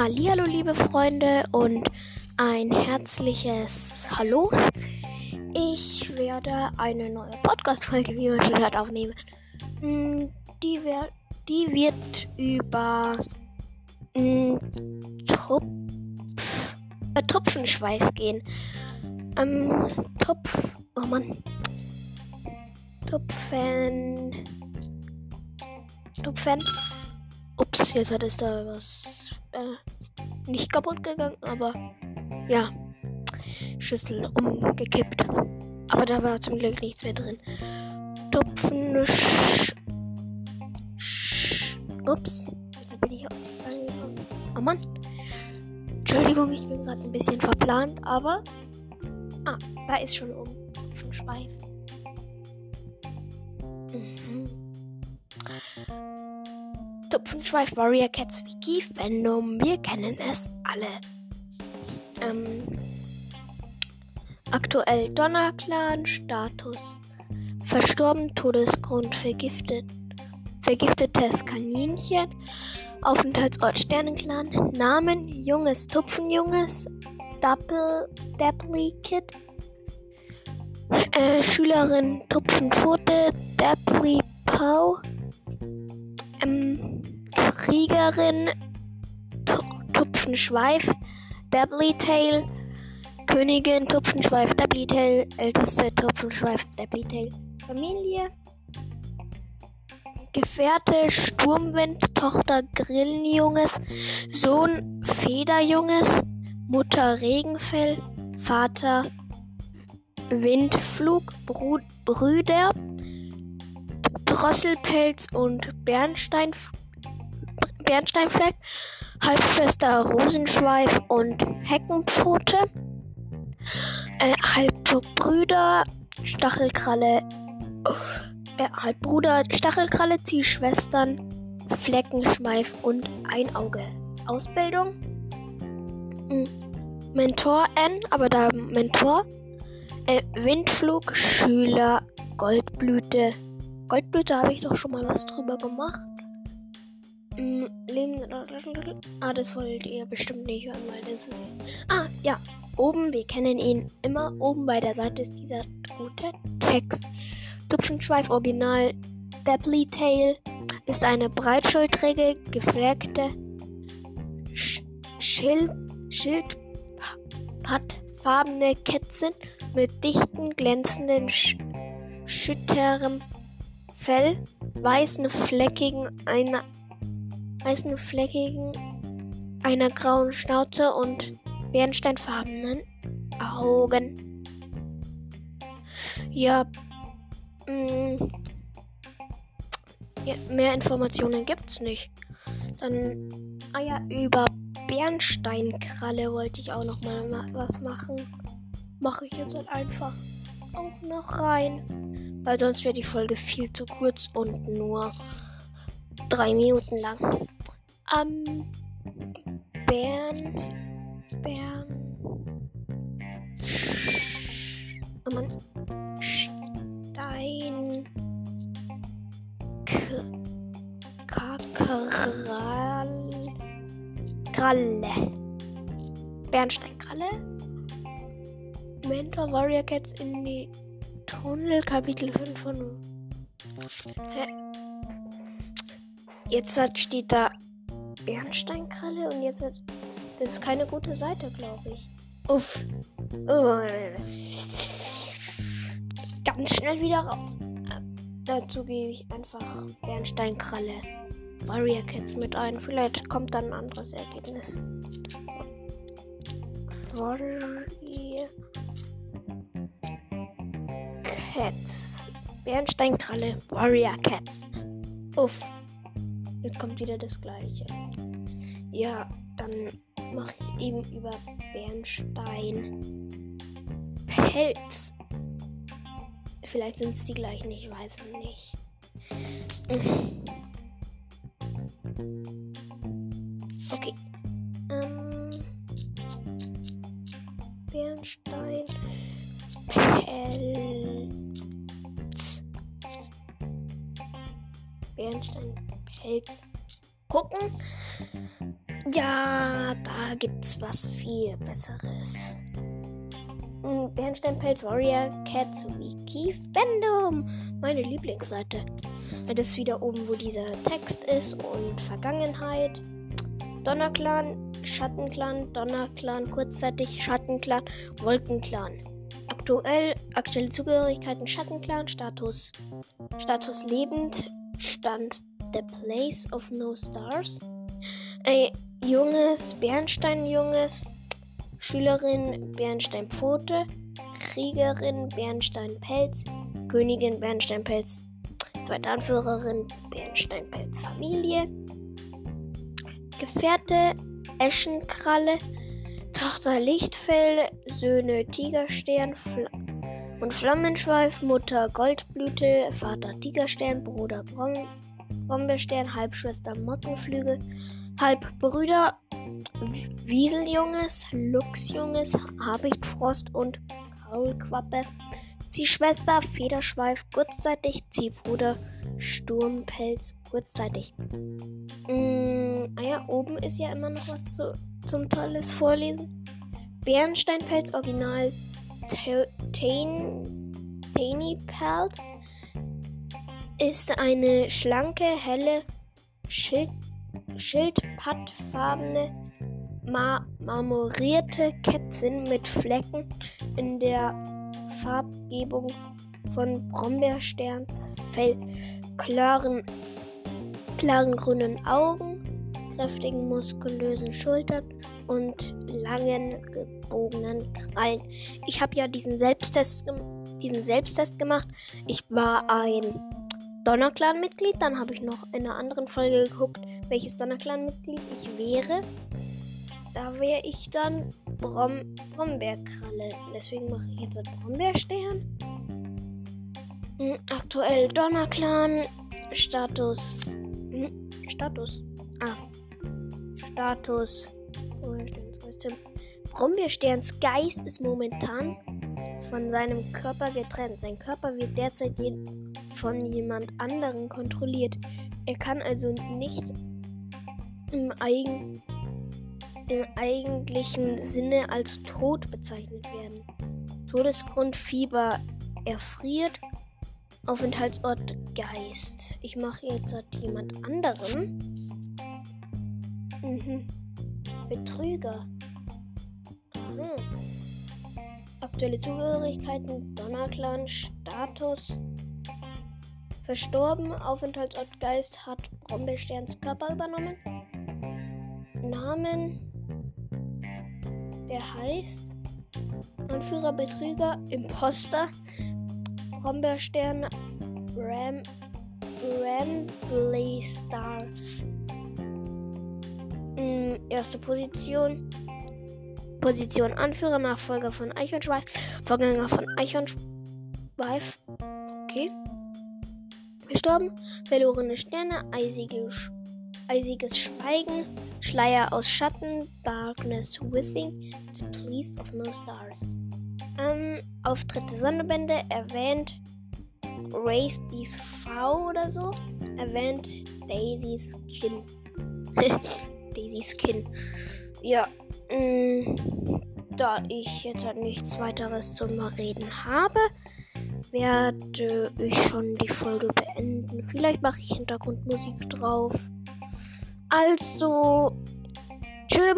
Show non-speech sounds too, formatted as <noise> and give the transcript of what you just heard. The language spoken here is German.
Hallo, liebe Freunde und ein herzliches Hallo. Ich werde eine neue Podcast-Folge, wie man schon hört, aufnehmen. Mm, die, wär, die wird über mm, Tupf, äh, gehen. Ähm, Tupf, oh Mann. Tupfen. Tupfen. Ups, jetzt hat es da was äh, nicht kaputt gegangen, aber ja, Schüssel umgekippt. Aber da war zum Glück nichts mehr drin. Tupfen. Sch Sch Ups, jetzt bin ich auf die Zahl gekommen. Oh Mann. Entschuldigung, ich bin gerade ein bisschen verplant, aber. Ah, da ist schon um. Schon Schweif. Mhm. Tupfenschweif Warrior Cats Wiki Fandom. Wir kennen es alle. Ähm, aktuell Donnerclan Status. Verstorben, Todesgrund vergiftet. Vergiftetes Kaninchen. Aufenthaltsort Sternenclan. Namen Junges Tupfenjunges. Double Dapply Kid. Äh, Schülerin Tupfenpfote. Dapply Pau. Kriegerin Tupfenschweif, Tail, Königin Tupfenschweif, Tail, älteste Tupfenschweif, Tail, Familie, Gefährte Sturmwind, Tochter Grillenjunges, Sohn Federjunges, Mutter Regenfell, Vater Windflug, Brüder Drosselpelz und Bernstein, Bernsteinfleck, Halbschwester Rosenschweif und Heckenpfote, äh, Halbbrüder Stachelkralle, äh, Halbbruder Stachelkralle, Zielschwestern Fleckenschweif und Einauge. Ausbildung hm. Mentor N, aber da Mentor. Äh, Windflug, Schüler, Goldblüte, Goldblüte habe ich doch schon mal was drüber gemacht. Hm, Leben. Ah, das wollt ihr bestimmt nicht hören, weil das ist. Ah, ja. Oben, wir kennen ihn immer. Oben bei der Seite ist dieser gute Text. Tupfenschweif Original Dapply Tail ist eine breitschultrige, gefleckte Sch Schild Schildpattfarbene Kätzchen mit dichten, glänzenden, sch schütterem Fell, weißen fleckigen, einer weißen fleckigen, einer grauen Schnauze und bernsteinfarbenen Augen. Ja, mm, ja, mehr Informationen gibt's nicht. Dann, ah ja, über Bernsteinkralle wollte ich auch noch mal was machen. Mache ich jetzt halt einfach auch noch rein weil sonst wäre die Folge viel zu kurz und nur drei Minuten lang. Ähm, Bern, Bern, oh Mann, Stein, K Krall, Kralle, Bernsteinkralle, Mentor Warrior Cats in die Tunnel Kapitel 5 von. Hä? Jetzt steht da Bernsteinkralle und jetzt hat. Das ist keine gute Seite, glaube ich. Uff. Oh. Ganz schnell wieder raus. Dazu gebe ich einfach Bernsteinkralle Warrior Cats mit ein. Vielleicht kommt dann ein anderes Ergebnis. Warrior Cats. Bernsteinkralle, Warrior Cats. Uff. Jetzt kommt wieder das gleiche. Ja, dann mache ich eben über Bernstein Pelz. Vielleicht sind es die gleichen, ich weiß es nicht. Okay. Ähm, Bernstein Pelz. Bernsteinpelz gucken. Ja, da gibt's was viel Besseres. Bernsteinpelz Warrior Cat sowie Keith Bendum. Meine Lieblingsseite. Das ist wieder oben, wo dieser Text ist und Vergangenheit. Donnerclan, Schattenclan, Donnerclan, kurzzeitig Schattenclan, Wolkenclan. Aktuell, aktuelle Zugehörigkeiten Schattenclan, Status, Status lebend, Stand The Place of No Stars. Ein junges Bernsteinjunges, Schülerin Bernsteinpfote, Kriegerin Bernsteinpelz, Königin Bernsteinpelz, zweite Anführerin Bernsteinpelz Familie, Gefährte Eschenkralle, Tochter Lichtfell, Söhne Tigerstern Fl und Flammenschweif, Mutter Goldblüte, Vater Tigerstern, Bruder Brom Brombeerstern, Halbschwester Mottenflügel, Halbbrüder Wieseljunges, Luchsjunges, Habichtfrost und Kaulquappe, Ziehschwester Federschweif kurzzeitig, Ziehbruder Sturmpelz kurzzeitig. Mm, ah ja, oben ist ja immer noch was zu, zum tolles Vorlesen. Bernsteinpelz Original Tiny Pelt ist eine schlanke, helle, Schild schildpattfarbene, ma marmorierte Kätzchen mit Flecken in der Farbgebung von Brombeersterns Fell, klaren, klaren grünen Augen, kräftigen muskulösen Schultern und langen gebogenen Krallen. Ich habe ja diesen Selbsttest, diesen Selbsttest gemacht. Ich war ein Donnerclan-Mitglied. Dann habe ich noch in einer anderen Folge geguckt, welches Donnerclan-Mitglied ich wäre. Da wäre ich dann Brom Brombeerkralle. Deswegen mache ich jetzt einen Brombeerstern. Hm, aktuell Donnerclan. Status. Hm, Status. Ah. Status. Brombeersterns Geist ist momentan von seinem Körper getrennt. Sein Körper wird derzeit von jemand anderem kontrolliert. Er kann also nicht im, eigen, im eigentlichen Sinne als tot bezeichnet werden. Todesgrund Fieber erfriert. Aufenthaltsort Geist. Ich mache jetzt halt jemand anderen. Mhm. Betrüger. Aha. Aktuelle Zugehörigkeiten, Donnerclan, Status. Verstorben, Aufenthaltsort Geist hat Brombeersterns Körper übernommen. Namen, der heißt Anführer, Betrüger, Imposter, Brombeerstern, Ram, Rambley Star. Hm, erste Position, Position Anführer, Nachfolger von Eichhornschweif, Vorgänger von Eichhornschweif. Okay. Gestorben. Verlorene Sterne, eisige, eisiges Schweigen, Schleier aus Schatten, Darkness Within, The Please of No Stars. Ähm, Auftritte Sonnenbände erwähnt Race Bees V oder so. Erwähnt Daisy's Kin. <laughs> Daisy's Kin. Ja, Mm, da ich jetzt halt nichts weiteres zum Reden habe, werde ich schon die Folge beenden. Vielleicht mache ich Hintergrundmusik drauf. Also, tschö